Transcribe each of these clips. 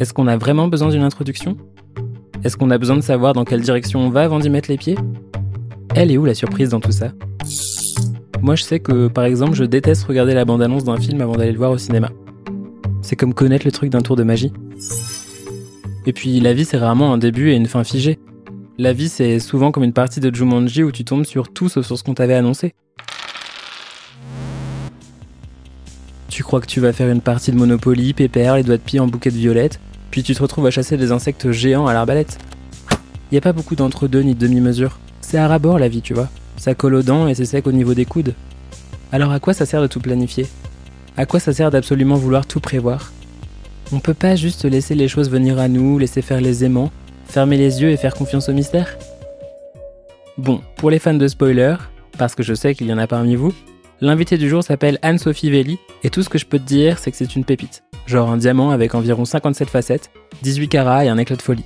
Est-ce qu'on a vraiment besoin d'une introduction? Est-ce qu'on a besoin de savoir dans quelle direction on va avant d'y mettre les pieds? Elle est où la surprise dans tout ça? Moi je sais que par exemple je déteste regarder la bande-annonce d'un film avant d'aller le voir au cinéma. C'est comme connaître le truc d'un tour de magie. Et puis la vie c'est rarement un début et une fin figée. La vie c'est souvent comme une partie de Jumanji où tu tombes sur tout sauf sur ce qu'on t'avait annoncé. Tu crois que tu vas faire une partie de Monopoly, pépère, les doigts de pied en bouquet de violettes, puis tu te retrouves à chasser des insectes géants à l'arbalète. Y a pas beaucoup d'entre-deux ni de demi-mesure. C'est à rabord la vie, tu vois. Ça colle aux dents et c'est sec au niveau des coudes. Alors à quoi ça sert de tout planifier? À quoi ça sert d'absolument vouloir tout prévoir? On peut pas juste laisser les choses venir à nous, laisser faire les aimants, fermer les yeux et faire confiance au mystère? Bon, pour les fans de spoilers, parce que je sais qu'il y en a parmi vous, L'invité du jour s'appelle Anne-Sophie Velli, et tout ce que je peux te dire, c'est que c'est une pépite. Genre un diamant avec environ 57 facettes, 18 carats et un éclat de folie.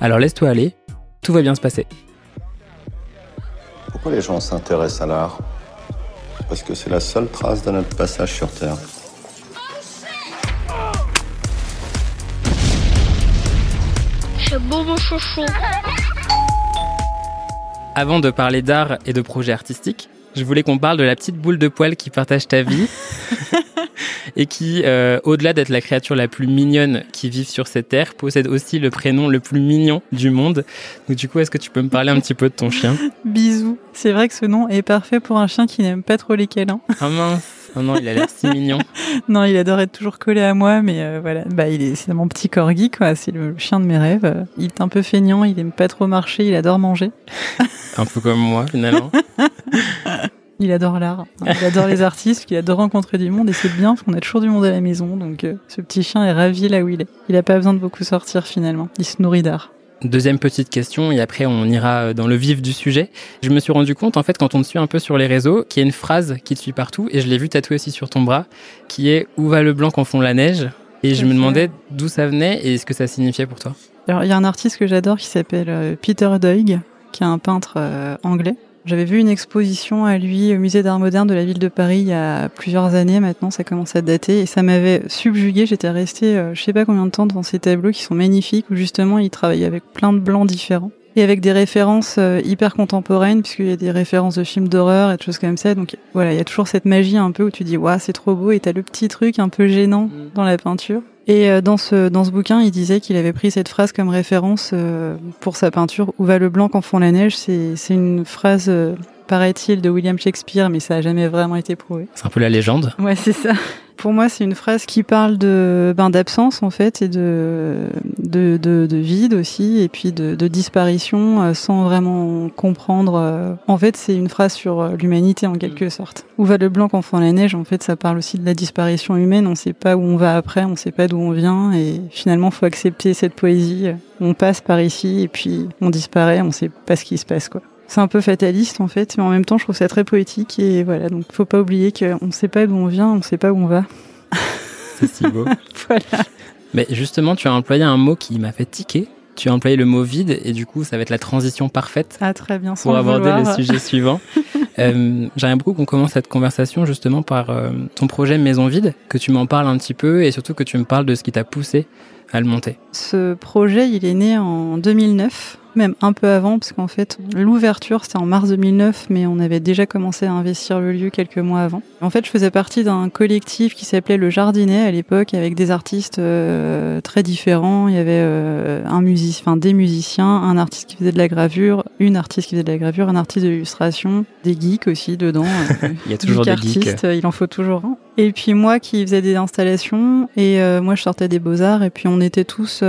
Alors laisse-toi aller, tout va bien se passer. Pourquoi les gens s'intéressent à l'art? Parce que c'est la seule trace de notre passage sur Terre. C'est beau mon chouchou. Avant de parler d'art et de projets artistiques, je voulais qu'on parle de la petite boule de poil qui partage ta vie et qui, euh, au-delà d'être la créature la plus mignonne qui vive sur cette terre, possède aussi le prénom le plus mignon du monde. Donc du coup, est-ce que tu peux me parler un petit peu de ton chien? Bisous. C'est vrai que ce nom est parfait pour un chien qui n'aime pas trop les câlins. Ah mince Oh non, il a l'air si mignon. non, il adore être toujours collé à moi, mais euh, voilà, bah il est c'est mon petit corgi quoi, c'est le chien de mes rêves. Il est un peu feignant, il aime pas trop marcher, il adore manger. un peu comme moi finalement. Il adore l'art, il adore les artistes, il adore rencontrer du monde et c'est bien parce qu'on a toujours du monde à la maison, donc euh, ce petit chien est ravi là où il est. Il a pas besoin de beaucoup sortir finalement, il se nourrit d'art. Deuxième petite question, et après on ira dans le vif du sujet. Je me suis rendu compte, en fait, quand on te suit un peu sur les réseaux, qu'il y a une phrase qui te suit partout, et je l'ai vu tatouée aussi sur ton bras, qui est Où va le blanc quand fond la neige? Et je me demandais d'où ça venait et ce que ça signifiait pour toi? Alors, il y a un artiste que j'adore qui s'appelle euh, Peter Doig, qui est un peintre euh, anglais. J'avais vu une exposition à lui au musée d'art moderne de la ville de Paris il y a plusieurs années. Maintenant, ça commence à dater. Et ça m'avait subjugué. J'étais restée euh, je sais pas combien de temps devant ces tableaux qui sont magnifiques où justement il travaille avec plein de blancs différents et avec des références euh, hyper contemporaines puisqu'il y a des références de films d'horreur et de choses comme ça. Donc voilà, il y a toujours cette magie un peu où tu dis waouh, c'est trop beau et t'as le petit truc un peu gênant mm. dans la peinture. Et euh, dans ce dans ce bouquin, il disait qu'il avait pris cette phrase comme référence euh, pour sa peinture Où va le blanc quand fond la neige? C'est c'est une phrase paraît-il, de William Shakespeare, mais ça a jamais vraiment été prouvé. C'est un peu la légende. Ouais, c'est ça. Pour moi, c'est une phrase qui parle de ben, d'absence en fait et de de, de, de vide aussi et puis de, de disparition euh, sans vraiment comprendre. Euh. En fait, c'est une phrase sur euh, l'humanité en quelque mm. sorte. Où va le blanc quand fond la neige En fait, ça parle aussi de la disparition humaine. On ne sait pas où on va après, on ne sait pas d'où on vient et finalement, faut accepter cette poésie. On passe par ici et puis on disparaît. On ne sait pas ce qui se passe quoi c'est un peu fataliste en fait, mais en même temps je trouve ça très poétique et voilà, donc faut pas oublier qu'on ne sait pas d'où on vient, on ne sait pas où on va. C'est si beau. voilà. Mais justement, tu as employé un mot qui m'a fait tiquer. Tu as employé le mot vide et du coup, ça va être la transition parfaite ah, très bien, pour aborder le sujet suivant. euh, J'aimerais beaucoup qu'on commence cette conversation justement par euh, ton projet Maison Vide, que tu m'en parles un petit peu et surtout que tu me parles de ce qui t'a poussé à le monter. Ce projet, il est né en 2009 même un peu avant, parce qu'en fait, l'ouverture, c'était en mars 2009, mais on avait déjà commencé à investir le lieu quelques mois avant. En fait, je faisais partie d'un collectif qui s'appelait Le Jardinet à l'époque, avec des artistes euh, très différents. Il y avait euh, un musicien, enfin des musiciens, un artiste qui faisait de la gravure, une artiste qui faisait de la gravure, un artiste de l'illustration, des geeks aussi dedans. il y a toujours des artistes, il en faut toujours un. Et puis moi qui faisais des installations, et euh, moi je sortais des beaux-arts, et puis on était tous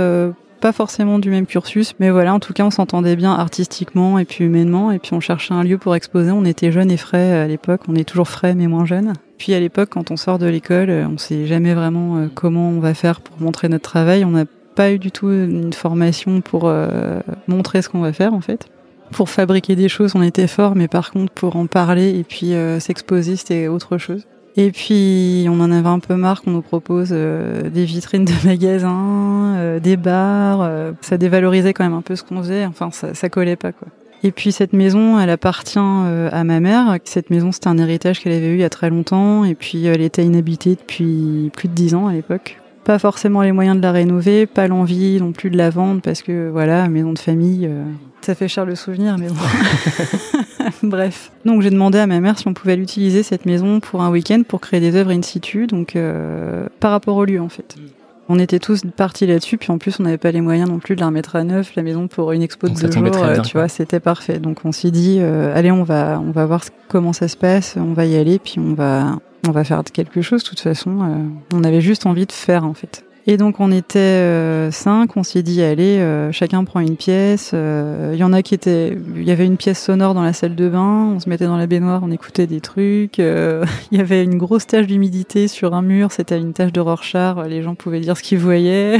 pas forcément du même cursus, mais voilà, en tout cas, on s'entendait bien artistiquement et puis humainement, et puis on cherchait un lieu pour exposer. On était jeunes et frais à l'époque, on est toujours frais mais moins jeunes. Puis à l'époque, quand on sort de l'école, on sait jamais vraiment euh, comment on va faire pour montrer notre travail. On n'a pas eu du tout une formation pour euh, montrer ce qu'on va faire en fait. Pour fabriquer des choses, on était fort, mais par contre, pour en parler et puis euh, s'exposer, c'était autre chose. Et puis, on en avait un peu marre qu'on nous propose euh, des vitrines de magasins, euh, des bars. Euh, ça dévalorisait quand même un peu ce qu'on faisait. Enfin, ça, ça collait pas, quoi. Et puis, cette maison, elle appartient à ma mère. Cette maison, c'était un héritage qu'elle avait eu il y a très longtemps. Et puis, elle était inhabitée depuis plus de dix ans à l'époque. Pas forcément les moyens de la rénover, pas l'envie non plus de la vendre parce que voilà, maison de famille, euh, ça fait cher le souvenir, mais bon. Bref. Donc j'ai demandé à ma mère si on pouvait l'utiliser cette maison pour un week-end pour créer des œuvres in situ, donc euh, par rapport au lieu en fait. On était tous partis là-dessus, puis en plus on n'avait pas les moyens non plus de la remettre à neuf la maison pour une expo de deux jours. euh, bien, tu vois, c'était parfait. Donc on s'est dit, euh, allez, on va, on va voir comment ça se passe, on va y aller, puis on va, on va faire quelque chose. De toute façon, euh, on avait juste envie de faire en fait. Et donc on était euh, cinq, on s'est dit allez, euh, chacun prend une pièce. euh, Il y en a qui étaient, il y avait une pièce sonore dans la salle de bain, on se mettait dans la baignoire, on écoutait des trucs. euh, Il y avait une grosse tache d'humidité sur un mur, c'était une tache de Rorschach, les gens pouvaient dire ce qu'ils voyaient.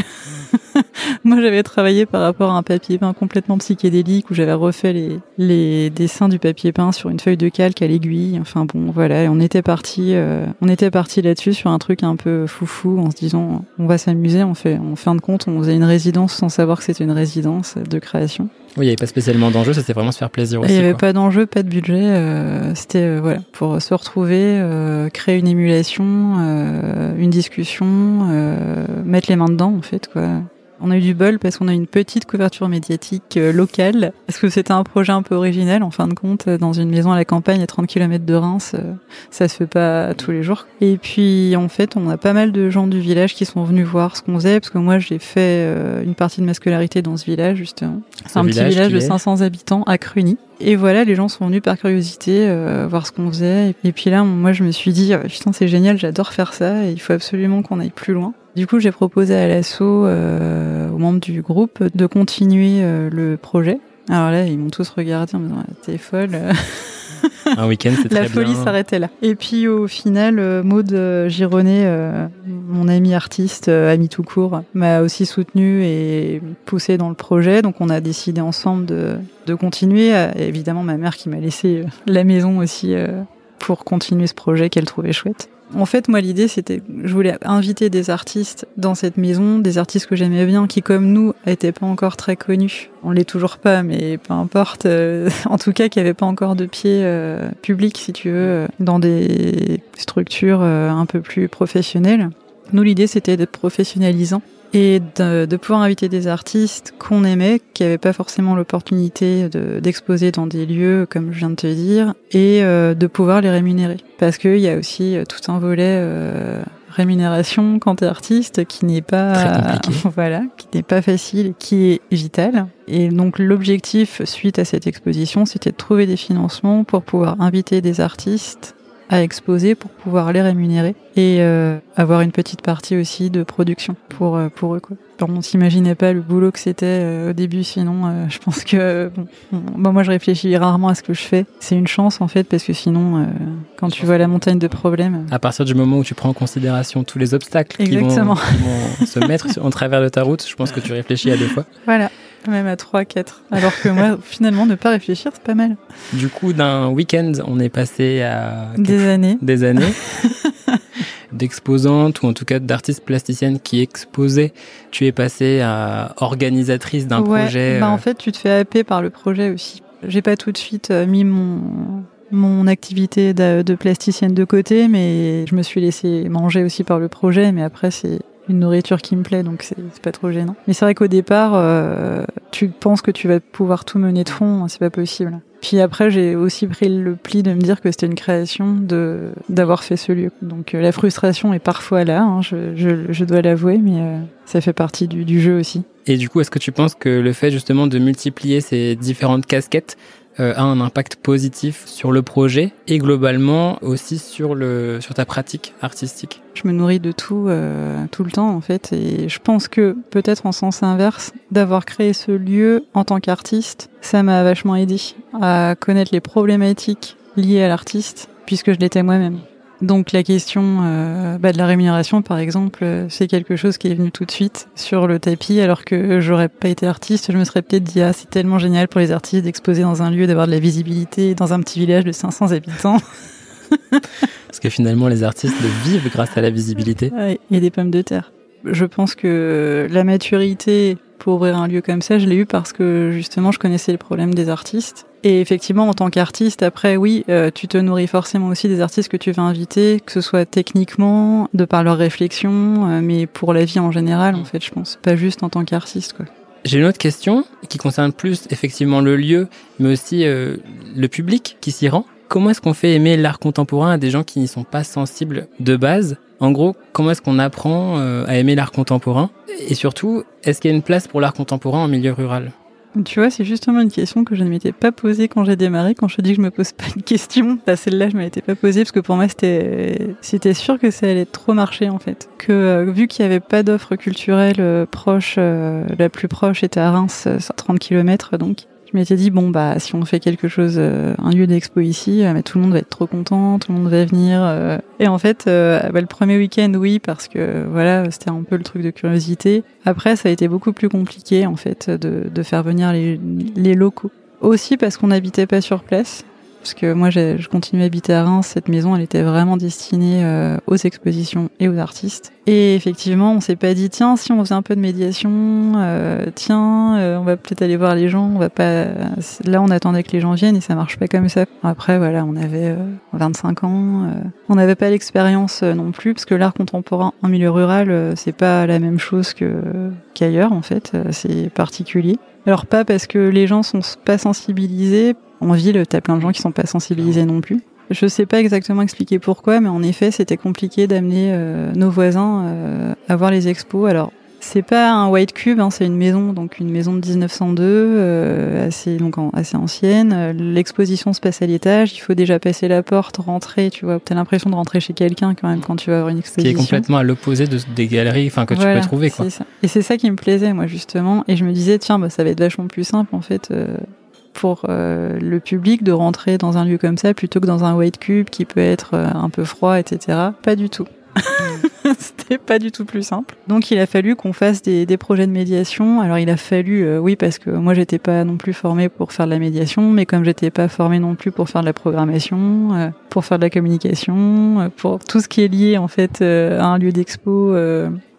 Moi j'avais travaillé par rapport à un papier peint complètement psychédélique où j'avais refait les, dessins du papier peint sur une feuille de calque à l'aiguille. Enfin bon voilà, et on était parti, euh, on était parti là-dessus sur un truc un peu foufou en se disant on va s'amuser. On fait, en fin de compte, on faisait une résidence sans savoir que c'était une résidence de création. Oui, il n'y avait pas spécialement d'enjeu, c'était vraiment se faire plaisir aussi. Il n'y avait quoi. pas d'enjeu, pas de budget. euh, C'était euh, voilà pour se retrouver, euh, créer une émulation, euh, une discussion, euh, mettre les mains dedans en fait quoi. On a eu du bol parce qu'on a une petite couverture médiatique euh, locale, parce que c'était un projet un peu original en fin de compte, euh, dans une maison à la campagne à 30 km de Reims, euh, ça se fait pas tous les jours. Et puis en fait, on a pas mal de gens du village qui sont venus voir ce qu'on faisait, parce que moi j'ai fait une partie de ma scolarité dans ce village justement. C'est Ce un petit village de est 500 habitants à Cluny. Et voilà, les gens sont venus par curiosité euh, voir ce qu'on faisait. Et puis là, moi, je me suis dit, putain, c'est génial, j'adore faire ça, et il faut absolument qu'on aille plus loin. Du coup, j'ai proposé à l'assaut, euh, aux membres du groupe, de continuer euh, le projet. Alors là, ils m'ont tous regardé en me disant, t'es folle. Un week-end, c'est La très folie bien. s'arrêtait là. Et puis au final, euh, Maud euh, Gironet, euh, mon ami artiste, euh, ami tout court, m'a aussi soutenu et poussé dans le projet. Donc on a décidé ensemble de, de continuer. Évidemment, ma mère qui m'a laissé la maison aussi euh, pour continuer ce projet qu'elle trouvait chouette. En fait, moi, l'idée, c'était, je voulais inviter des artistes dans cette maison, des artistes que j'aimais bien, qui, comme nous, n'étaient pas encore très connus. On l'est toujours pas, mais peu importe. euh, en tout cas, qui n'avaient pas encore de pied euh, public, si tu veux, euh, dans des structures euh, un peu plus professionnelles. Nous, l'idée, c'était d'être professionnalisant et de, de pouvoir inviter des artistes qu'on aimait, qui n'avaient pas forcément l'opportunité de- d'exposer dans des lieux, comme je viens de te dire, et euh, de pouvoir les rémunérer. Parce qu'il y a aussi euh, tout un volet euh, rémunération quand tu es artiste qui n'est pas Très voilà, qui n'est pas facile, qui est vital. Et donc l'objectif suite à cette exposition, c'était de trouver des financements pour pouvoir inviter des artistes à exposer pour pouvoir les rémunérer et euh, avoir une petite partie aussi de production pour euh, pour eux quoi. Alors, on s'imaginait pas le boulot que c'était euh, au début sinon euh, je pense que bon, bon, moi je réfléchis rarement à ce que je fais. C'est une chance en fait parce que sinon quand tu vois la montagne de problèmes À partir du moment où tu prends en considération tous les obstacles qui vont, qui vont se mettre en travers de ta route, je pense que tu réfléchis à deux fois. voilà, même à 3 4. Alors que moi finalement ne pas réfléchir, c'est pas mal. Du coup, d'un week-end, on est passé à Des années. des années d'exposantes ou en tout cas d'artistes plasticiennes qui exposaient. Tu es passé à organisatrice d'un Ouais, projet. Bah euh, en fait, tu te fais happer par le projet aussi. J'ai pas tout de suite euh, mis mon mon activité de, de plasticienne de côté, mais je me suis laissé manger aussi par le projet. Mais après, c'est une nourriture qui me plaît, donc c'est pas trop gênant. Mais c'est vrai qu'au départ, euh, tu penses que tu vas pouvoir tout mener de fond, c'est pas possible. Puis après, j'ai aussi pris le pli de me dire que c'était une création de d'avoir fait ce lieu. Donc euh, la frustration est parfois là, hein, je, je, je dois l'avouer, mais euh, ça fait partie du, du jeu aussi. Et du coup, est-ce que tu penses que le fait justement de multiplier ces différentes casquettes a un impact positif sur le projet et globalement aussi sur, le, sur ta pratique artistique Je me nourris de tout, euh, tout le temps en fait, et je pense que peut-être en sens inverse, d'avoir créé ce lieu en tant qu'artiste, ça m'a vachement aidé à connaître les problématiques liées à l'artiste, puisque je l'étais moi-même. Donc la question euh, bah, de la rémunération, par exemple, euh, c'est quelque chose qui est venu tout de suite sur le tapis, alors que j'aurais pas été artiste, je me serais peut-être dit ah c'est tellement génial pour les artistes d'exposer dans un lieu, d'avoir de la visibilité dans un petit village de 500 habitants. Parce que finalement, les artistes le vivent grâce à la visibilité. Ouais, et des pommes de terre. Je pense que la maturité pour ouvrir un lieu comme ça, je l'ai eu parce que justement je connaissais les problèmes des artistes Et effectivement, en tant qu'artiste, après, oui, euh, tu te nourris forcément aussi des artistes que tu vas inviter, que ce soit techniquement, de par leur réflexion, euh, mais pour la vie en général, en fait, je pense. Pas juste en tant qu'artiste, quoi. J'ai une autre question qui concerne plus effectivement le lieu, mais aussi euh, le public qui s'y rend. Comment est-ce qu'on fait aimer l'art contemporain à des gens qui n'y sont pas sensibles de base? En gros, comment est-ce qu'on apprend à aimer l'art contemporain? Et surtout, est-ce qu'il y a une place pour l'art contemporain en milieu rural? Tu vois, c'est justement une question que je ne m'étais pas posée quand j'ai démarré. Quand je te dis que je me pose pas une question, bah celle-là, je ne m'étais pas posée parce que pour moi, c'était, c'était sûr que ça allait trop marcher en fait. Que euh, vu qu'il n'y avait pas d'offre culturelle euh, proche, euh, la plus proche était à Reims, 30 km, donc je m'étais dit bon bah si on fait quelque chose, euh, un lieu d'expo ici, euh, tout le monde va être trop content, tout le monde va venir. Euh. et en fait, bah, le premier week-end oui parce que voilà c'était un peu le truc de curiosité. Après ça a été beaucoup plus compliqué en fait de, de faire venir les, les locaux. Aussi parce qu'on n'habitait pas sur place parce que moi je continuais à habiter à Reims, cette maison elle était vraiment destinée euh, aux expositions et aux artistes. Et effectivement, on s'est pas dit tiens si on faisait un peu de médiation, euh, tiens euh, on va peut-être aller voir les gens, on va pas. Là on attendait que les gens viennent et ça marche pas comme ça. Après voilà, on avait 25 ans, on n'avait pas l'expérience non plus parce que l'art contemporain en milieu rural c'est pas la même chose qu'ailleurs en fait, c'est particulier. Alors pas parce que les gens sont pas sensibilisés, en ville, t'as plein de gens qui sont pas sensibilisés non plus. Je sais pas exactement expliquer pourquoi, mais en effet, c'était compliqué d'amener euh, nos voisins euh, à voir les expos. Alors, c'est pas un white cube, hein, c'est une maison, donc une maison de 1902, euh, assez donc assez ancienne. L'exposition se passe à l'étage. Il faut déjà passer la porte, rentrer. Tu vois, t'as l'impression de rentrer chez quelqu'un quand même quand tu vas voir une exposition. Qui est complètement à l'opposé de, des galeries, enfin que tu peux trouver quoi. Ça. Et c'est ça qui me plaisait moi justement. Et je me disais tiens, bah, ça va être vachement plus simple en fait pour euh, le public de rentrer dans un lieu comme ça plutôt que dans un white cube qui peut être euh, un peu froid, etc. Pas du tout. C'était pas du tout plus simple. Donc il a fallu qu'on fasse des, des, projets de médiation. Alors il a fallu, euh, oui, parce que moi j'étais pas non plus formée pour faire de la médiation, mais comme j'étais pas formée non plus pour faire de la programmation, pour faire de la communication, pour tout ce qui est lié en fait à un lieu d'expo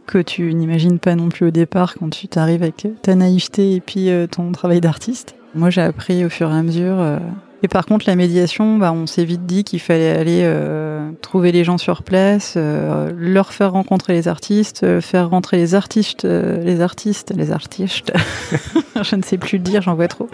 que tu n'imagines pas non plus au départ quand tu t'arrives avec ta naïveté et puis ton travail d'artiste. Moi, j'ai appris au fur et à mesure. Euh. Et par contre, la médiation, bah, on s'est vite dit qu'il fallait aller euh, trouver les gens sur place, euh, leur faire rencontrer les artistes, faire rentrer les artistes, les artistes, les artistes. Je ne sais plus le dire, j'en vois trop.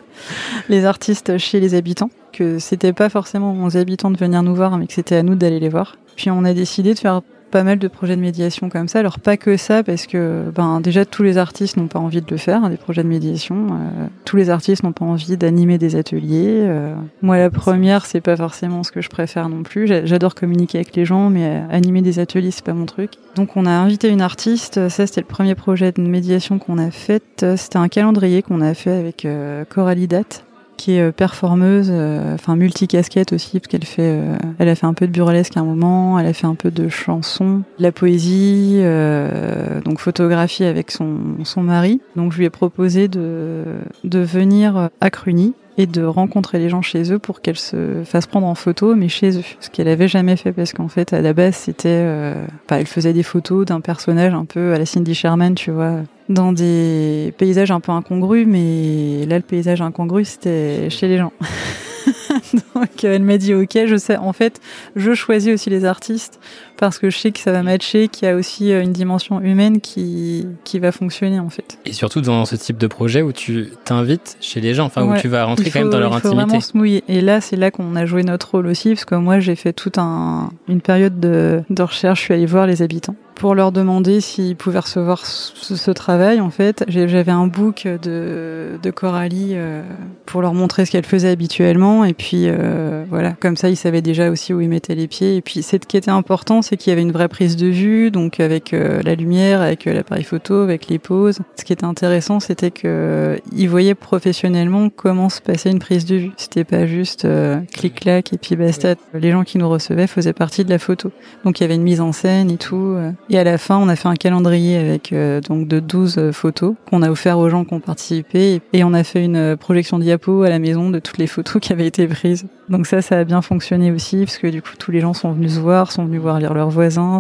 Les artistes chez les habitants. Que c'était pas forcément aux habitants de venir nous voir, mais que c'était à nous d'aller les voir. Puis on a décidé de faire pas mal de projets de médiation comme ça. Alors pas que ça, parce que ben déjà tous les artistes n'ont pas envie de le faire, hein, des projets de médiation. Euh, tous les artistes n'ont pas envie d'animer des ateliers. Euh, moi, la première, c'est pas forcément ce que je préfère non plus. J'adore communiquer avec les gens, mais euh, animer des ateliers, c'est pas mon truc. Donc on a invité une artiste. Ça, c'était le premier projet de médiation qu'on a fait. C'était un calendrier qu'on a fait avec Coralie Date qui est euh, performeuse, euh, enfin multicasquette aussi, parce qu'elle fait, euh, elle a fait un peu de burlesque à un moment, elle a fait un peu de chanson, la poésie, donc photographie avec son, son mari. Donc je lui ai proposé de, de venir à Cluny et de rencontrer les gens chez eux pour qu'elle se fasse prendre en photo, mais chez eux. Ce qu'elle avait jamais fait parce qu'en fait, à la base, c'était, euh, elle faisait des photos d'un personnage un peu à la Cindy Sherman, tu vois, dans des paysages un peu incongrus, mais là, le paysage incongru, c'était chez les gens. Donc elle m'a dit ok, je sais. En fait, je choisis aussi les artistes parce que je sais que ça va matcher, qu'il y a aussi euh, une dimension humaine qui, qui va fonctionner en fait. Et surtout dans ce type de projet où tu t'invites chez les gens, enfin où tu vas rentrer quand même dans leur il faut intimité. Vraiment se mouiller. Et là, c'est là qu'on a joué notre rôle aussi parce que moi j'ai fait toute un, une période de, de recherche. Je suis allée voir les habitants pour leur demander s'ils pouvaient recevoir ce, ce travail. En fait, j'avais un book de, de Coralie euh, pour leur montrer ce qu'elle faisait habituellement. Et puis euh, voilà, comme ça, ils savaient déjà aussi où ils mettaient les pieds. Et puis, ce qui était important, c'est qu'il y avait une vraie prise de vue, donc avec euh, la lumière, avec euh, l'appareil photo, avec les poses. Ce qui était intéressant, c'était que euh, ils voyaient professionnellement comment se passait une prise de vue. C'était pas juste clic-clac et puis basta. Les gens qui nous recevaient faisaient partie de la photo. Donc il y avait une mise en scène et tout. Et à la fin, on a fait un calendrier avec donc de 12 photos qu'on a offert aux gens qui ont participé. Et on a fait une projection diapo à la maison de toutes les photos qui avaient été prises. Donc ça, ça a bien fonctionné aussi, parce que du coup, tous les gens sont venus se voir, sont venus voir lire leurs voisins,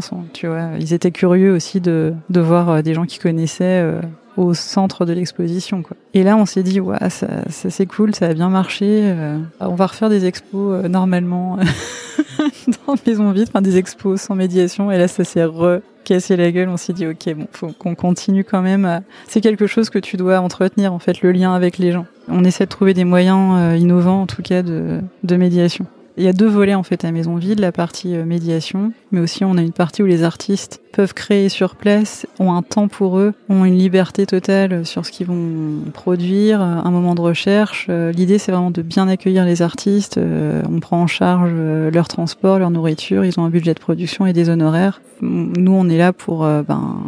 ils étaient curieux aussi de, voir euh, des gens qui connaissaient euh, au centre de l'exposition. Et là, on s'est dit, ouais, ça, c'est cool, ça a bien marché. euh, on va refaire des expos normalement dans Maison Vide, enfin des expos sans médiation. Et là, ça s'est recassé la gueule. On s'est dit, ok, bon, faut qu'on continue quand même. C'est quelque chose que tu dois entretenir, en fait, le lien avec les gens. On essaie de trouver des moyens innovants, en tout cas, de médiation. Il y a deux volets en fait à Maison Vide, la partie euh, médiation, mais aussi on a une partie où les artistes peuvent créer sur place, ont un temps pour eux, ont une liberté totale sur ce qu'ils vont produire, euh, un moment de recherche. Euh, L'idée c'est vraiment de bien accueillir les artistes, euh, on prend en charge euh, leur transport, leur nourriture, ils ont un budget de production et des honoraires. Nous on est là pour euh, ben,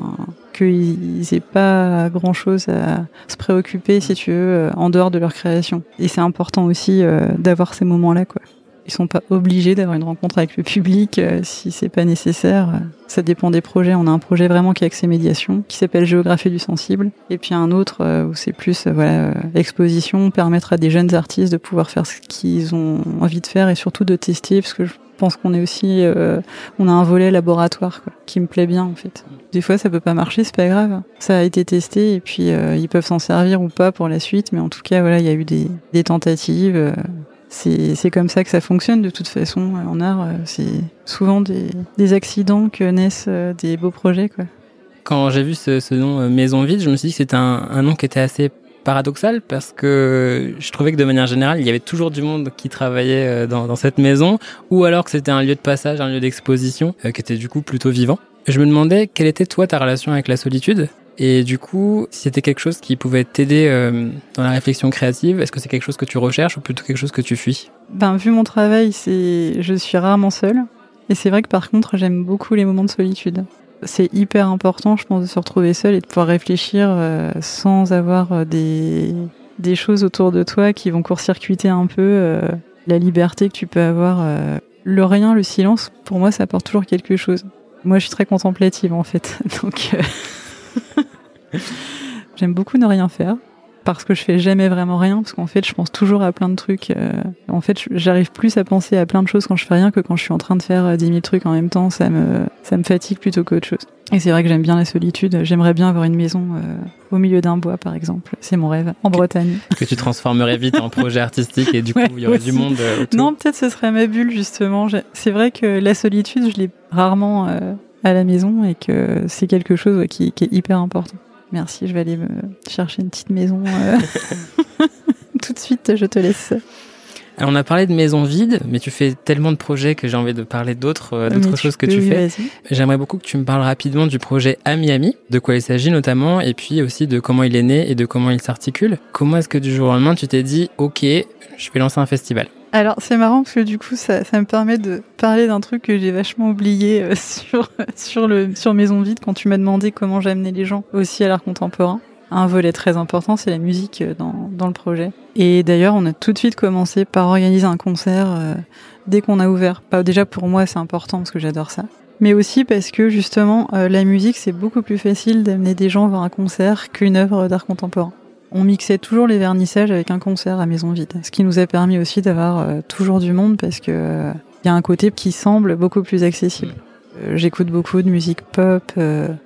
qu'ils aient pas grand chose à se préoccuper si tu veux euh, en dehors de leur création. Et c'est important aussi euh, d'avoir ces moments-là quoi. Ils sont pas obligés d'avoir une rencontre avec le public euh, si c'est pas nécessaire. Ça dépend des projets. On a un projet vraiment qui est axé médiation, qui s'appelle Géographie du sensible, et puis un autre euh, où c'est plus euh, voilà euh, exposition, permettre à des jeunes artistes de pouvoir faire ce qu'ils ont envie de faire et surtout de tester, parce que je pense qu'on est aussi, euh, on a un volet laboratoire qui me plaît bien en fait. Des fois ça peut pas marcher, c'est pas grave. Ça a été testé et puis ils peuvent s'en servir ou pas pour la suite, mais en tout cas voilà, il y a eu des tentatives. Euh, c'est comme ça que ça fonctionne de toute façon en art. euh, C'est souvent des, accidents que naissent euh, des beaux projets. Quand j'ai vu ce, nom euh, Maison Vide, je me suis dit que c'était un, nom qui était assez paradoxal parce que je trouvais que de manière générale, il y avait toujours du monde qui travaillait euh, dans, cette maison ou alors que c'était un lieu de passage, un lieu d'exposition euh, qui était du coup plutôt vivant. Je me demandais quelle était toi ta relation avec la solitude? Et du coup, si c'était quelque chose qui pouvait t'aider euh, dans la réflexion créative, est-ce que c'est quelque chose que tu recherches ou plutôt quelque chose que tu fuis? Ben, vu mon travail, c'est je suis rarement seule. Et c'est vrai que par contre, j'aime beaucoup les moments de solitude. C'est hyper important, je pense, de se retrouver seul et de pouvoir réfléchir euh, sans avoir euh, des, des choses autour de toi qui vont court-circuiter un peu la liberté que tu peux avoir. Le rien, le silence, pour moi, ça apporte toujours quelque chose. Moi, je suis très contemplative, en fait. j'aime beaucoup ne rien faire parce que je fais jamais vraiment rien, parce qu'en fait, je pense toujours à plein de trucs. euh, en fait, j'arrive plus à penser à plein de choses quand je fais rien que quand je suis en train de faire euh, 10 000 trucs en même temps. Ça me, ça me fatigue plutôt qu'autre chose. Et c'est vrai que j'aime bien la solitude. J'aimerais bien avoir une maison euh, au milieu d'un bois, par exemple. C'est mon rêve, en Bretagne. que tu transformerais vite en projet artistique et du coup, Ouais, il y aurait aussi. du monde euh, Non, peut-être ce serait ma bulle, justement. C'est vrai que la solitude, je l'ai rarement à la maison et que c'est quelque chose ouais, qui, qui est hyper important. Merci, je vais aller me chercher une petite maison. euh. Tout de suite, je te laisse. Alors, on a parlé de maison vide, mais tu fais tellement de projets que j'ai envie de parler d'autres euh, choses que peux, tu fais. J'aimerais beaucoup que tu me parles rapidement du projet Ami Ami, de quoi il s'agit notamment, et puis aussi de comment il est né et de comment il s'articule. Comment est-ce que du jour au lendemain tu t'es dit, ok, je vais lancer un festival? Alors, c'est marrant parce que du coup, ça, me permet de parler d'un truc que j'ai vachement oublié euh, sur, sur, le, sur Maison Vide quand tu m'as demandé comment j'amenais les gens aussi à l'art contemporain. Un volet très important, c'est la musique euh, dans, dans le projet. Et d'ailleurs, on a tout de suite commencé par organiser un concert euh, dès qu'on a ouvert. Pas déjà pour moi, c'est important parce que j'adore ça. Mais aussi parce que justement, la musique, c'est beaucoup plus facile d'amener des gens vers un concert qu'une œuvre d'art contemporain. On mixait toujours les vernissages avec un concert à maison vide, ce qui nous a permis aussi d'avoir euh, toujours du monde parce que euh, il y a un côté qui semble beaucoup plus accessible. Euh, J'écoute beaucoup de musique pop,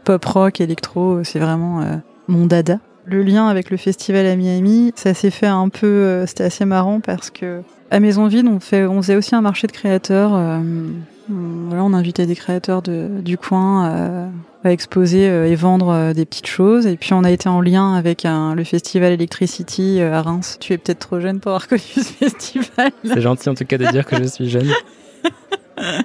pop rock, électro, c'est vraiment mon dada. Le lien avec le festival à Miami, ça s'est fait un peu, c'était assez marrant parce que à Maison Vide, on fait, on faisait aussi un marché de créateurs. voilà, on invitait des créateurs de, du coin exposer euh, et vendre euh, des petites choses. Et puis on a été en lien avec un, le festival Electricity euh, à Reims. Tu es peut-être trop jeune pour avoir connu ce festival. C'est gentil en tout cas de dire que je suis jeune.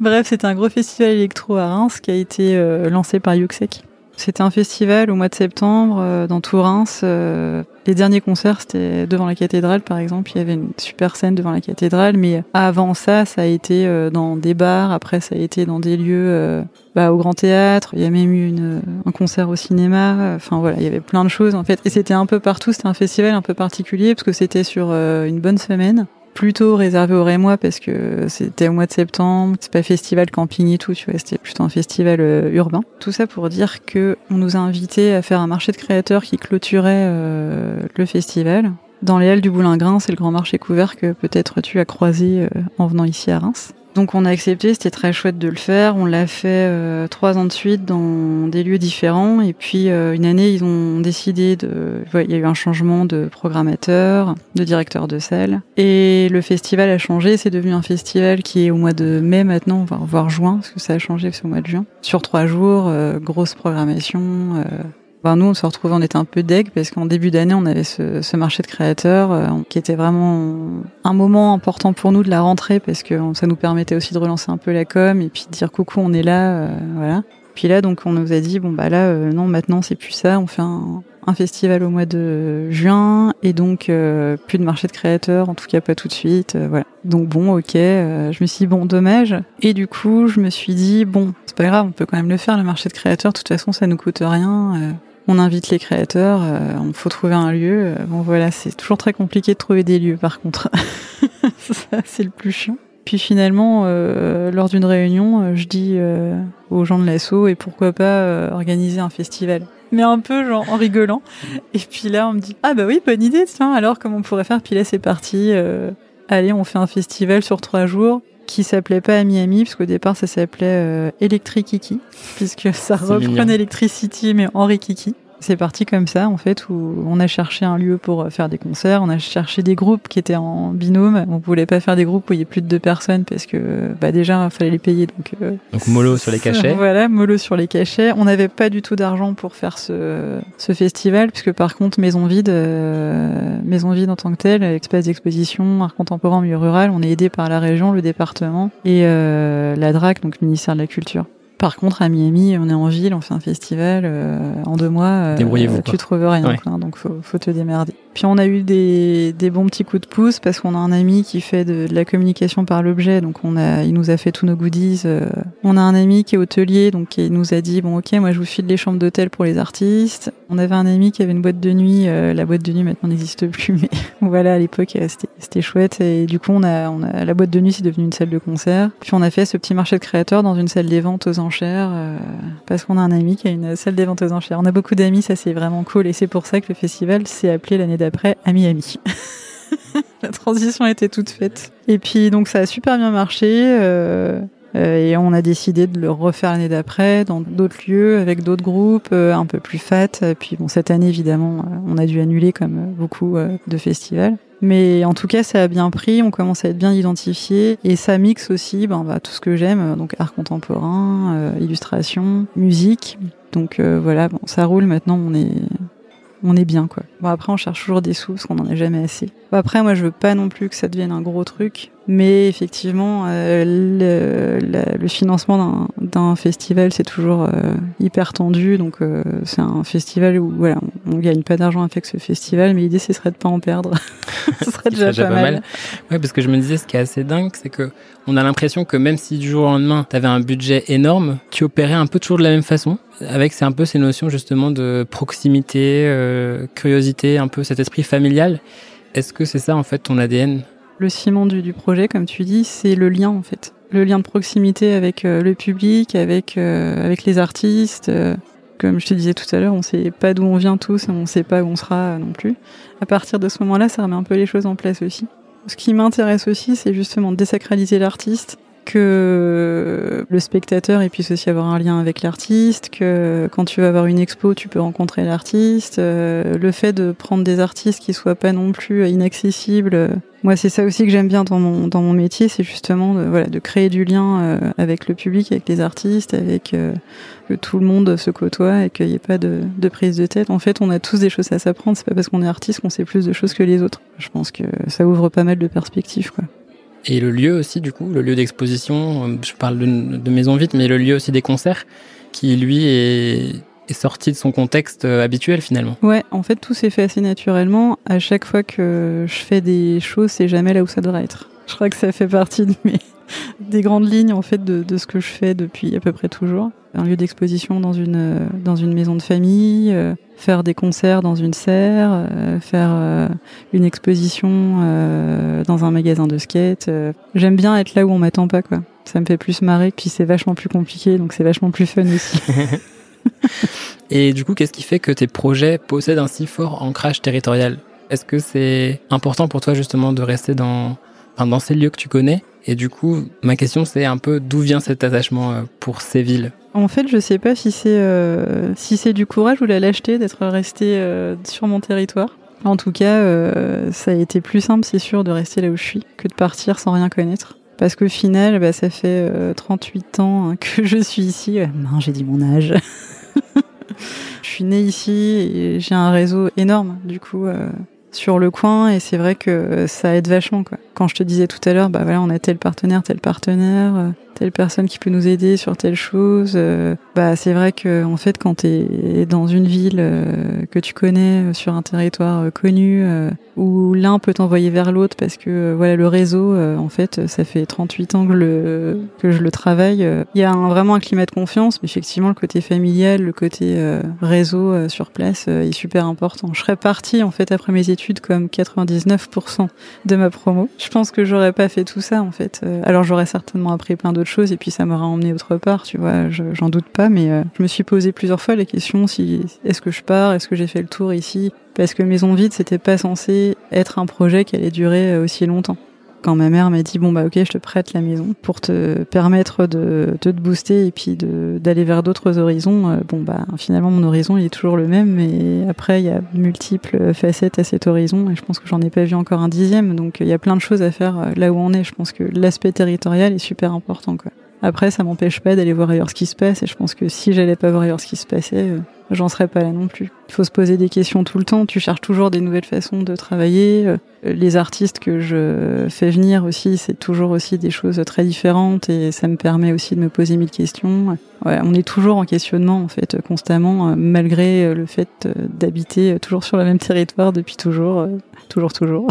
Bref, c'était un gros festival électro à Reims qui a été euh, lancé par Yuxek. C'était un festival au mois de septembre euh, dans tout Reims. euh, les derniers concerts, c'était devant la cathédrale, par exemple. Il y avait une super scène devant la cathédrale. Mais avant ça, ça a été euh, dans des bars. Après, ça a été dans des lieux euh, bah, au Grand Théâtre. Il y a même eu une, un concert au cinéma. Enfin voilà, il y avait plein de choses en fait. Et c'était un peu partout. C'était un festival un peu particulier parce que c'était sur euh, une bonne semaine plutôt réservé aux Rémois parce que c'était au mois de septembre, c'est pas festival camping et tout, tu vois, c'était plutôt un festival euh, urbain. Tout ça pour dire que on nous a invités à faire un marché de créateurs qui clôturait euh, le festival. Dans les halles du Boulingrin, c'est le grand marché couvert que peut-être tu as croisé euh, en venant ici à Reims. Donc on a accepté, c'était très chouette de le faire. On l'a fait euh, trois ans de suite dans des lieux différents. Et puis euh, une année, ils ont décidé de... ouais, Il y a eu un changement de programmateur, de directeur de salle. Et le festival a changé. C'est devenu un festival qui est au mois de mai maintenant, voire juin, parce que ça a changé, c'est au mois de juin. Sur trois jours, euh, grosse programmation. Euh, ben, nous, on se retrouvait, on était un peu deg parce qu'en début d'année, on avait ce, ce marché de créateurs euh, qui était vraiment un moment important pour nous de la rentrée parce que ça nous permettait aussi de relancer un peu la com et puis de dire coucou, on est là, euh, voilà. Puis là, donc, on nous a dit bon bah là, euh, non, maintenant c'est plus ça. On fait un, un festival au mois de juin et donc euh, plus de marché de créateurs, en tout cas pas tout de suite, euh, voilà. Donc bon, ok. euh, je me suis dit bon, dommage. Et du coup, je me suis dit bon, c'est pas grave, on peut quand même le faire le marché de créateurs. De toute façon, ça nous coûte rien. Euh, on invite les créateurs, euh, il faut trouver un lieu. euh, bon voilà, c'est toujours très compliqué de trouver des lieux par contre. Ça, c'est le plus chiant. Puis finalement, euh, lors d'une réunion, euh, je dis euh, aux gens de l'assaut et pourquoi pas euh, organiser un festival. Mais un peu genre en rigolant. Et puis là, on me dit ah bah oui, bonne idée, tiens. Alors comment on pourrait faire Puis là, c'est parti. euh, allez, on fait un festival sur trois jours qui s'appelait pas à Miami parce qu'au départ ça s'appelait euh, Electric Kiki puisque ça mignon. Electricity mais Henri Kiki. C'est parti comme ça en fait où on a cherché un lieu pour euh, faire des concerts, on a cherché des groupes qui étaient en binôme. On voulait pas faire des groupes où il y ait plus de deux personnes parce que bah déjà il fallait les payer donc euh, Donc mollo sur les cachets. voilà, mollo sur les cachets. On n'avait pas du tout d'argent pour faire ce, ce festival, puisque par contre, Maison Vide, euh, Maison Vide en tant que telle, espace d'exposition, art contemporain, milieu rural, on est aidé par la région, le département et euh, la DRAC, donc le ministère de la Culture. Par contre, à Miami, on est en ville, on fait un festival euh, en deux mois. euh, Débrouillez-vous, Tu trouves rien, Ouais. quoi, donc faut, faut te démerder. Puis on a eu des, bons petits coups de pouce parce qu'on a un ami qui fait de, la communication par l'objet, donc on a, il nous a fait tous nos goodies. euh. On a un ami qui est hôtelier, donc qui nous a dit bon ok, moi je vous file les chambres d'hôtel pour les artistes. On avait un ami qui avait une boîte de nuit, euh, la boîte de nuit maintenant n'existe plus, mais voilà à l'époque euh, c'était chouette et du coup on a, la boîte de nuit c'est devenu une salle de concert. Puis on a fait ce petit marché de créateurs dans une salle des ventes aux enchères parce qu'on a un ami qui a une salle des ventes aux enchères. On a beaucoup d'amis, ça c'est vraiment cool et c'est pour ça que le festival s'est appelé l'année d'après à Miami. La transition était toute faite. Et puis donc ça a super bien marché. euh, euh, et on a décidé de le refaire l'année d'après dans d'autres lieux avec d'autres groupes euh, un peu plus fat. Puis bon cette année évidemment on a dû annuler comme beaucoup de festivals. Mais en tout cas ça a bien pris, on commence à être bien identifié et ça mixe aussi ben, bah, tout ce que j'aime donc art contemporain, illustration, musique. Donc voilà bon ça roule maintenant on est on est bien quoi. Bon après on cherche toujours des sous parce qu'on en a jamais assez. Bon, après moi je veux pas non plus que ça devienne un gros truc, mais effectivement euh, le, la- le financement d'un- festival c'est toujours euh, hyper tendu donc euh, c'est un festival où voilà on, on gagne pas d'argent avec ce festival mais l'idée ce serait de pas en perdre. ce serait déjà, déjà pas, pas mal. mal. Ouais, parce que je me disais, ce qui est assez dingue, c'est que on a l'impression que même si du jour au lendemain, tu avais un budget énorme, tu opérais un peu toujours de la même façon, avec c'est un peu ces notions justement de proximité, curiosité, un peu cet esprit familial. Est-ce que c'est ça en fait ton ADN Le ciment du, projet, comme tu dis, c'est le lien en fait. Le lien de proximité avec euh, le public, avec, euh, avec les artistes. euh, comme je te disais tout à l'heure, on sait pas d'où on vient tous, et on sait pas où on sera non plus. À partir de ce moment-là, ça remet un peu les choses en place aussi. Ce qui m'intéresse aussi, c'est justement de désacraliser l'artiste, que le spectateur il puisse aussi avoir un lien avec l'artiste, que quand tu vas avoir une expo, tu peux rencontrer l'artiste, euh, le fait de prendre des artistes qui soient pas non plus inaccessibles. euh, Moi, c'est ça aussi que j'aime bien dans mon dans mon métier, c'est justement de, voilà de créer du lien euh, avec le public, avec les artistes, avec que tout le monde se côtoie et qu'il n'y ait pas de, de prise de tête. En fait, on a tous des choses à s'apprendre. C'est pas parce qu'on est artiste qu'on sait plus de choses que les autres. Je pense que ça ouvre pas mal de perspectives, quoi. Et le lieu aussi, du coup, le lieu d'exposition, euh, je parle de, de Maison Vite, mais le lieu aussi des concerts, qui lui est, est sorti de son contexte euh, habituel finalement. Ouais, en fait, tout s'est fait assez naturellement. À chaque fois que je fais des choses, c'est jamais là où ça devrait être. Je crois que ça fait partie de mes des grandes lignes en fait de, de ce que je fais depuis à peu près toujours. Un lieu d'exposition dans une euh, dans une maison de famille, euh, faire des concerts dans une serre, euh, faire euh, une exposition dans un magasin de skate. J'aime bien être là où on m'attend pas quoi. Ça me fait plus marrer, puis c'est vachement plus compliqué, donc c'est vachement plus fun aussi. Et du coup, qu'est-ce qui fait que tes projets possèdent un si fort ancrage territorial? Est-ce que c'est important pour toi justement de rester dans, enfin, dans ces lieux que tu connais? Et du coup, ma question c'est un peu d'où vient cet attachement euh, pour ces villes En fait, je sais pas si c'est euh, si du courage ou la lâcheté d'être resté euh, sur mon territoire. En tout cas, ça a été plus simple, c'est sûr, de rester là où je suis que de partir sans rien connaître. Parce qu'au final, bah, ça fait euh, 38 ans hein, que je suis ici. J'ai dit mon âge. je suis née ici et j'ai un réseau énorme, du coup, sur le coin. Et c'est vrai que ça aide vachement. Quoi. Quand je te disais tout à l'heure, bah voilà, on a tel partenaire, tel partenaire, euh, telle personne qui peut nous aider sur telle chose. euh, bah c'est vrai que en fait, quand tu es dans une ville euh, que tu connais, euh, sur un territoire connu, où l'un peut t'envoyer vers l'autre parce que voilà le réseau, en fait, ça fait 38 ans que, je le travaille. Il y a vraiment un climat de confiance, mais effectivement, le côté familial, le côté réseau sur place est super important. Je serais partie en fait après mes études comme 99% de ma promo. Je pense que j'aurais pas fait tout ça en fait. Euh, alors j'aurais certainement appris plein d'autres choses et puis ça m'aurait emmené autre part, tu vois, je- j'en doute pas, mais euh, je me suis posé plusieurs fois la question si est-ce que je pars, est-ce que j'ai fait le tour ici? Parce que Maison Vide, c'était pas censé être un projet qui allait durer euh, aussi longtemps. Quand ma mère m'a dit bon bah ok je te prête la maison pour te permettre de, te booster et puis d'aller vers d'autres horizons, euh, bon bah finalement mon horizon il est toujours le même mais après il y a multiples facettes à cet horizon et je pense que j'en ai pas vu encore un dixième donc il y a plein de choses à faire euh, là où on est. Je pense que l'aspect territorial est super important quoi. Après, ça m'empêche pas d'aller voir ailleurs ce qui se passe, et je pense que si j'allais pas voir ailleurs ce qui se passait, euh, j'en serais pas là non plus. Il faut se poser des questions tout le temps. Tu cherches toujours des nouvelles façons de travailler. Euh, Les artistes que je fais venir aussi, c'est toujours aussi des choses très différentes, et ça me permet aussi de me poser mille questions. On est toujours en questionnement en fait, constamment, euh, malgré euh, le fait d'habiter toujours sur le même territoire depuis toujours, toujours, toujours.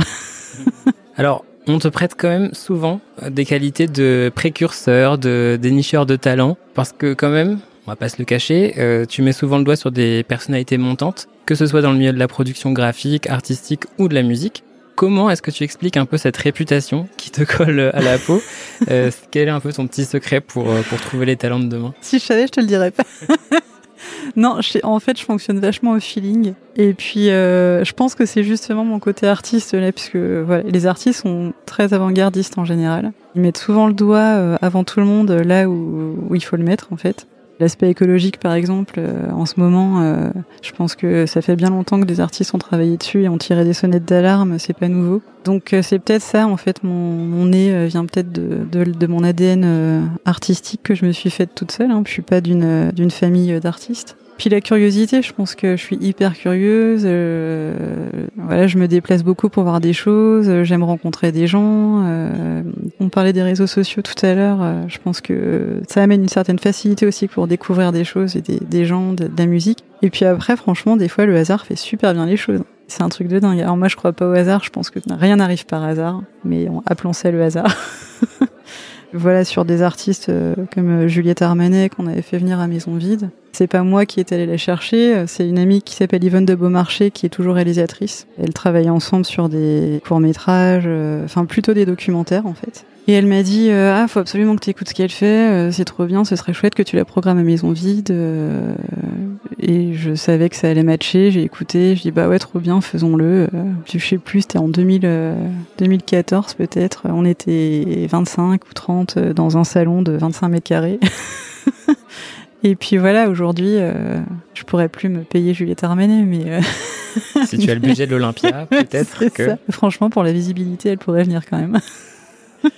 Alors, on te prête quand même souvent des qualités de précurseur, de dénicheur de talent, parce que quand même, on va pas se le cacher, euh, tu mets souvent le doigt sur des personnalités montantes, que ce soit dans le milieu de la production graphique, artistique ou de la musique. Comment est-ce que tu expliques un peu cette réputation qui te colle à la peau Euh, Quel est un peu ton petit secret pour, euh, pour trouver les talents de demain? Si je savais, je te le dirais pas. non, en fait, je fonctionne vachement au feeling. Et puis, je pense que c'est justement mon côté artiste là, puisque les artistes sont très avant-gardistes en général. Ils mettent souvent le doigt avant tout le monde là où, où il faut le mettre, en fait. L'aspect écologique, par exemple, euh, en ce moment, euh, je pense que ça fait bien longtemps que des artistes ont travaillé dessus et ont tiré des sonnettes d'alarme, c'est pas nouveau. Donc euh, c'est peut-être ça, en fait, mon, nez vient peut-être de, mon ADN artistique que je me suis faite toute seule. Hein. Je suis pas d'une famille d'artistes. Puis la curiosité, je pense que je suis hyper curieuse. euh, voilà, je me déplace beaucoup pour voir des choses. euh, J'aime rencontrer des gens. euh, on parlait des réseaux sociaux tout à l'heure. euh, je pense que ça amène une certaine facilité aussi pour découvrir des choses et des, gens, de, la musique. Et puis après, franchement, des fois, le hasard fait super bien les choses. C'est un truc de dingue. Alors moi, je crois pas au hasard. Je pense que rien n'arrive par hasard. Mais on- appelons ça le hasard. voilà, sur des artistes euh, comme Juliette Armanet qu'on avait fait venir à Maison Vide. C'est pas moi qui est allée la chercher, euh, c'est une amie qui s'appelle Yvonne de Beaumarchais qui est toujours réalisatrice. Elle travaille ensemble sur des courts-métrages, euh, enfin plutôt des documentaires en fait. Et elle m'a dit euh, ah faut absolument que tu écoutes ce qu'elle fait, euh, c'est trop bien, ce serait chouette que tu la programmes à Maison Vide. euh, et je savais que ça allait matcher, j'ai écouté, je dis bah ouais trop bien, faisons-le. Euh, je sais plus, c'était en 2000, euh, 2014 peut-être, on était 25 ou 30 euh, dans un salon de 25 mètres carrés. Et puis voilà, aujourd'hui, euh, je pourrais plus me payer Juliette Armanet, mais euh, Si tu as le budget de l'Olympia, peut-être que... ça. Franchement, pour la visibilité, elle pourrait venir quand même.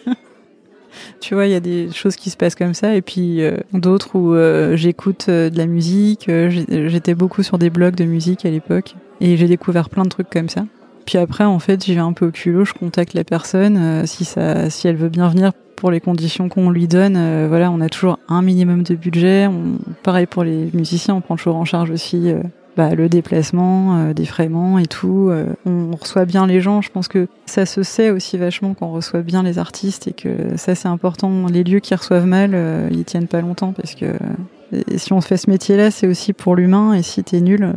tu vois, il y a des choses qui se passent comme ça, et puis euh, d'autres où euh, j'écoute de la musique. J'étais beaucoup sur des blogs de musique à l'époque, et j'ai découvert plein de trucs comme ça. Puis après, en fait, j'y vais un peu au culot, je contacte la personne, euh, si, ça, si elle veut bien venir pour les conditions qu'on lui donne. euh, voilà, on a toujours un minimum de budget. On, pareil pour les musiciens, on prend toujours en charge aussi euh, bah, le déplacement, euh, défraiement et tout. on, reçoit bien les gens. Je pense que ça se sait aussi vachement qu'on reçoit bien les artistes et que ça c'est important. Les lieux qui reçoivent mal, ils tiennent pas longtemps parce que si on fait ce métier-là, c'est aussi pour l'humain et si t'es nul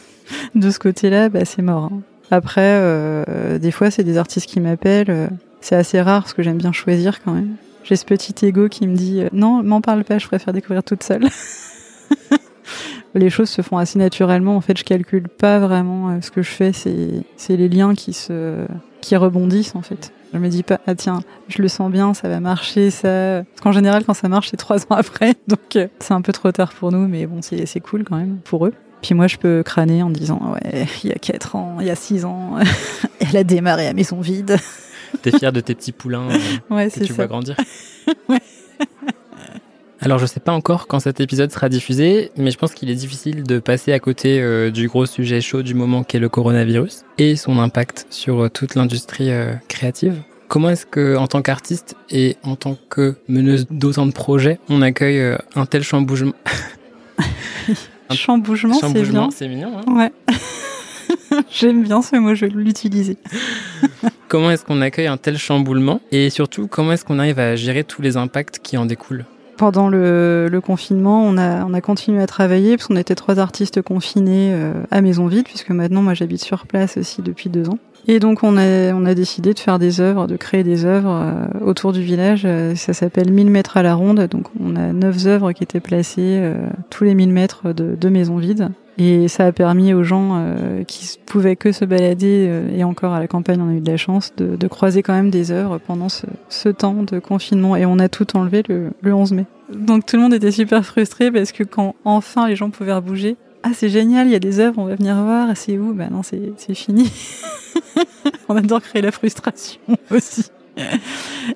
de ce côté-là, bah, c'est mort. hein. Après, euh, des fois, c'est des artistes qui m'appellent. euh, c'est assez rare parce que j'aime bien choisir quand même. J'ai ce petit ego qui me dit euh, non, m'en parle pas, je préfère découvrir toute seule. les choses se font assez naturellement. En fait, je calcule pas vraiment ce que je fais. C'est les liens qui se qui rebondissent en fait. Je me dis pas, ah tiens, je le sens bien, ça va marcher, ça. Parce qu'en général, quand ça marche, c'est trois ans après. Donc, c'est un peu trop tard pour nous, mais bon, c'est cool quand même pour eux. Puis moi, je peux crâner en disant, ouais, il y a 4 ans, il y a 6 ans, elle a démarré à maison vide. T'es fier de tes petits poulains euh, Ouais, que c'est tu ça. vois grandir Ouais. Alors je sais pas encore quand cet épisode sera diffusé, mais je pense qu'il est difficile de passer à côté euh, du gros sujet chaud du moment qu'est le coronavirus et son impact sur euh, toute l'industrie euh, créative. Comment est-ce que, en tant qu'artiste et en tant que meneuse d'autant de projets, on accueille un tel chambougement Un Chambougement, c'est bien. C'est mignon. Hein Ouais. J'aime bien ce mot, je vais l'utiliser. comment est-ce qu'on accueille un tel chamboulement et surtout comment est-ce qu'on arrive à gérer tous les impacts qui en découlent? Pendant le, le confinement, on a, on a continué à travailler parce qu'on était trois artistes confinés euh, à maison vide, puisque maintenant moi j'habite sur place aussi depuis deux ans. Et donc on a, on a décidé de faire des œuvres, de créer des œuvres euh, autour du village. Euh, ça s'appelle 1000 mètres à la ronde. Donc on a neuf œuvres qui étaient placées euh, tous les 1000 mètres de, de maison vide. Et ça a permis aux gens euh, qui pouvaient que se balader, et encore à la campagne on a eu de la chance, de, de croiser quand même des œuvres pendant ce, ce temps de confinement. Et on a tout enlevé le, le 11 mai. Donc tout le monde était super frustré parce que quand enfin les gens pouvaient bouger, ah c'est génial, il y a des œuvres, on va venir voir, c'est où? Bah non, c'est fini. on adore créer la frustration aussi.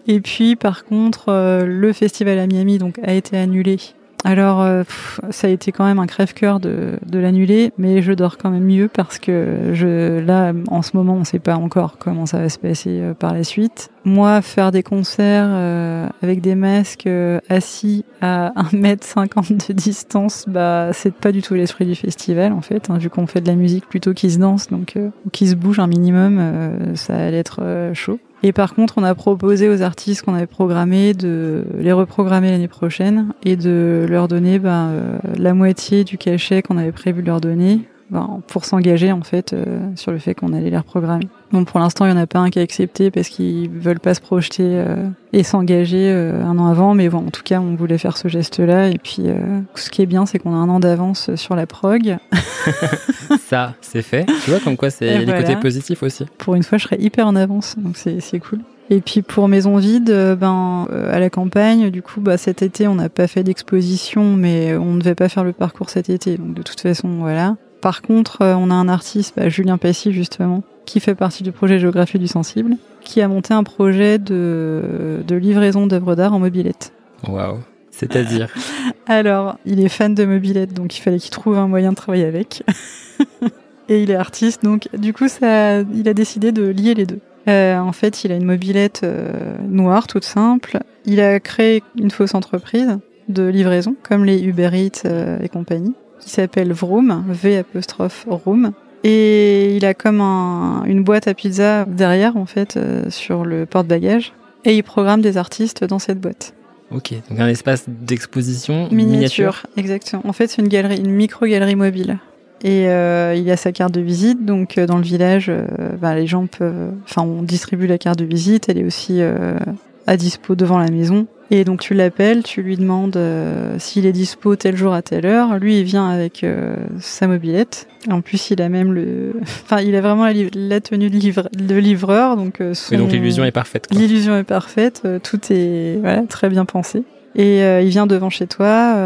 Et puis par contre, euh, le festival à Miami donc a été annulé. Alors euh, ça a été quand même un crève-cœur de, de l'annuler, mais je dors quand même mieux parce que je là en ce moment on sait pas encore comment ça va se passer euh, par la suite. Moi faire des concerts euh, avec des masques euh, assis à 1m50 de distance, bah c'est pas du tout l'esprit du festival en fait, hein, vu qu'on fait de la musique plutôt qui se danse donc ou qui se bouge un minimum, ça allait être chaud. Et par contre, on a proposé aux artistes qu'on avait programmés de les reprogrammer l'année prochaine et de leur donner ben, euh, la moitié du cachet qu'on avait prévu de leur donner ben, pour s'engager en fait euh, sur le fait qu'on allait les reprogrammer. Bon, pour l'instant, il y en a pas un qui a accepté parce qu'ils veulent pas se projeter euh, et s'engager euh, un an avant. Mais bon, en tout cas, on voulait faire ce geste-là. Et puis, ce qui est bien, c'est qu'on a un an d'avance sur la prog. Ça, c'est fait. Tu vois comme quoi c'est les voilà. côtés positifs aussi. Pour une fois, je serais hyper en avance, donc c'est cool. Et puis pour Maison Vide, ben euh, à la campagne, du coup, bah cet été, on n'a pas fait d'exposition, mais on ne devait pas faire le parcours cet été, donc de toute façon, voilà. Par contre, euh, on a un artiste, bah, Julien Passy justement, qui fait partie du projet Géographie du sensible, qui a monté un projet de, de livraison d'œuvres d'art en mobilette. Waouh. C'est-à-dire Alors, il est fan de mobilette, donc il fallait qu'il trouve un moyen de travailler avec. Et il est artiste, donc du coup, ça, il a décidé de lier les deux. Euh, en fait, il a une mobilette euh, noire, toute simple. Il a créé une fausse entreprise de livraison, comme les Uber Eats euh, et compagnie, qui s'appelle Vroom, V apostrophe Room. Et il a comme un- une boîte à pizza derrière, en fait, euh, sur le porte-bagages. Et il programme des artistes dans cette boîte. Ok, donc un espace d'exposition Miniature, miniature. exactement. En fait, c'est une galerie, une micro-galerie mobile. Et euh, il a sa carte de visite, donc euh, dans le village, euh, bah, les gens peuvent, enfin, on distribue la carte de visite. Elle est aussi à dispo devant la maison. Et donc tu l'appelles, tu lui demandes euh, s'il est dispo tel jour à telle heure. Lui, il vient avec euh, sa mobilette. En plus, il a même le, enfin, il a vraiment la, tenue de, livre- de livreur, donc euh, son- donc l'illusion est parfaite. L'illusion est parfaite, euh, tout est voilà, très bien pensé. Et il vient devant chez toi,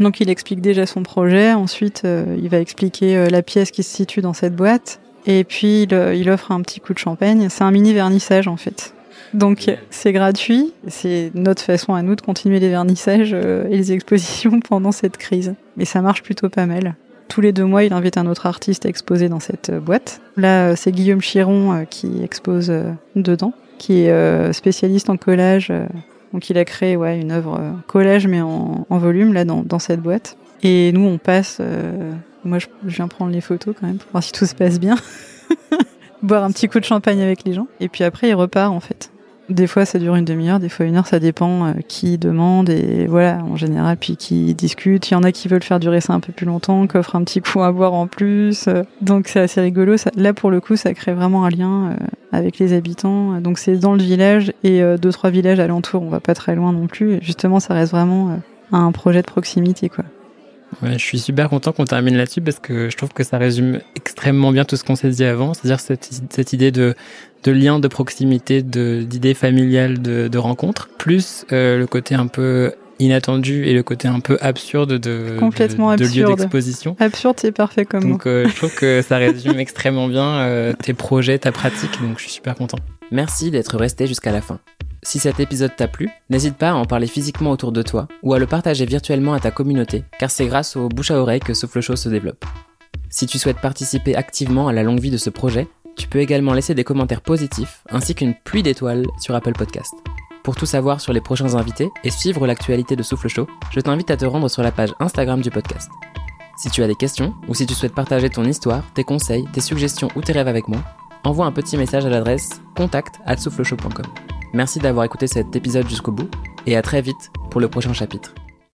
donc il explique déjà son projet, ensuite il va expliquer la pièce qui se situe dans cette boîte, et puis il, il offre un petit coup de champagne. C'est un mini vernissage en fait. Donc c'est gratuit, c'est notre façon à nous de continuer les vernissages euh, et les expositions pendant cette crise. Mais ça marche plutôt pas mal. Tous les deux mois, il invite un autre artiste à exposer dans cette euh, boîte. Là, euh, c'est Guillaume Chiron qui expose dedans, qui est spécialiste en collage. donc il a créé ouais, une œuvre collage, mais en, en volume, là, dans, dans cette boîte. Et nous, on passe... euh, moi, je, je viens prendre les photos quand même pour voir si tout se passe bien. Boire un petit coup de champagne avec les gens. Et puis après, il repart, en fait. Des fois, ça dure une demi-heure, des fois une heure, ça dépend euh, qui demande et voilà, en général, puis qui discute. Il y en a qui veulent faire durer ça un peu plus longtemps, qui offrent un petit coup à boire en plus. euh, donc c'est assez rigolo. Là, pour le coup, ça crée vraiment un lien euh, avec les habitants. Donc c'est dans le village et deux trois villages alentours. On va pas très loin non plus. Justement, ça reste vraiment un projet de proximité, quoi. Ouais, je suis super content qu'on termine là-dessus parce que je trouve que ça résume extrêmement bien tout ce qu'on s'est dit avant, c'est-à-dire cette, cette, idée de, de lien, de proximité, d'idées familiales, de, de rencontres, plus euh, le côté un peu inattendu et le côté un peu absurde de, Complètement de, de lieu d'exposition. Absurde, c'est parfait comme Donc euh, je trouve que ça résume extrêmement bien euh, tes projets, ta pratique, donc je suis super content. Merci d'être resté jusqu'à la fin. Si cet épisode t'a plu, n'hésite pas à en parler physiquement autour de toi ou à le partager virtuellement à ta communauté, car c'est grâce au bouche à oreille que Souffle Chaud se développe. Si tu souhaites participer activement à la longue vie de ce projet, tu peux également laisser des commentaires positifs ainsi qu'une pluie d'étoiles sur Apple Podcast. Pour tout savoir sur les prochains invités et suivre l'actualité de Souffle Chaud, je t'invite à te rendre sur la page Instagram du podcast. Si tu as des questions ou si tu souhaites partager ton histoire, tes conseils, tes suggestions ou tes rêves avec moi, envoie un petit message à l'adresse contact at soufflechaud.com. Merci d'avoir écouté cet épisode jusqu'au bout et à très vite pour le prochain chapitre.